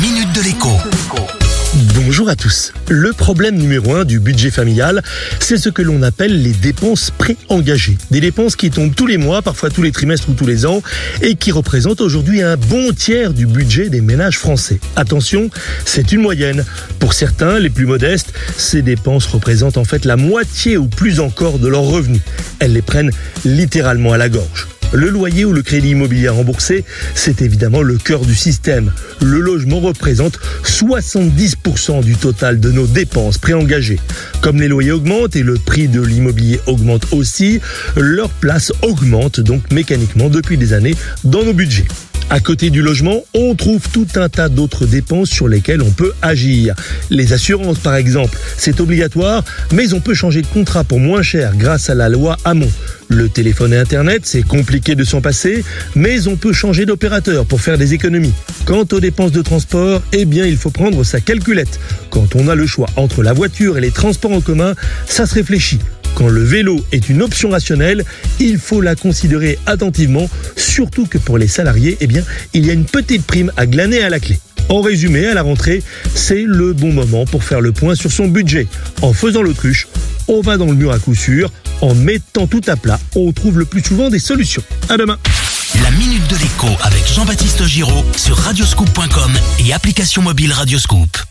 minute de l'écho. Bonjour à tous. Le problème numéro un du budget familial, c'est ce que l'on appelle les dépenses préengagées. Des dépenses qui tombent tous les mois, parfois tous les trimestres ou tous les ans, et qui représentent aujourd'hui un bon tiers du budget des ménages français. Attention, c'est une moyenne. Pour certains, les plus modestes, ces dépenses représentent en fait la moitié ou plus encore de leurs revenus. Elles les prennent littéralement à la gorge. Le loyer ou le crédit immobilier remboursé, c'est évidemment le cœur du système. Le logement représente 70% du total de nos dépenses préengagées. Comme les loyers augmentent et le prix de l'immobilier augmente aussi, leur place augmente donc mécaniquement depuis des années dans nos budgets. À côté du logement, on trouve tout un tas d'autres dépenses sur lesquelles on peut agir. Les assurances, par exemple, c'est obligatoire, mais on peut changer de contrat pour moins cher grâce à la loi Hamon. Le téléphone et Internet, c'est compliqué de s'en passer, mais on peut changer d'opérateur pour faire des économies. Quant aux dépenses de transport, eh bien, il faut prendre sa calculette. Quand on a le choix entre la voiture et les transports en commun, ça se réfléchit. Quand le vélo est une option rationnelle, il faut la considérer attentivement, surtout que pour les salariés, eh bien, il y a une petite prime à glaner à la clé. En résumé, à la rentrée, c'est le bon moment pour faire le point sur son budget. En faisant l'autruche, on va dans le mur à coup sûr. En mettant tout à plat, on trouve le plus souvent des solutions. À demain. La minute de l'écho avec Jean-Baptiste Giraud sur radioscoop.com et application mobile Radioscoop.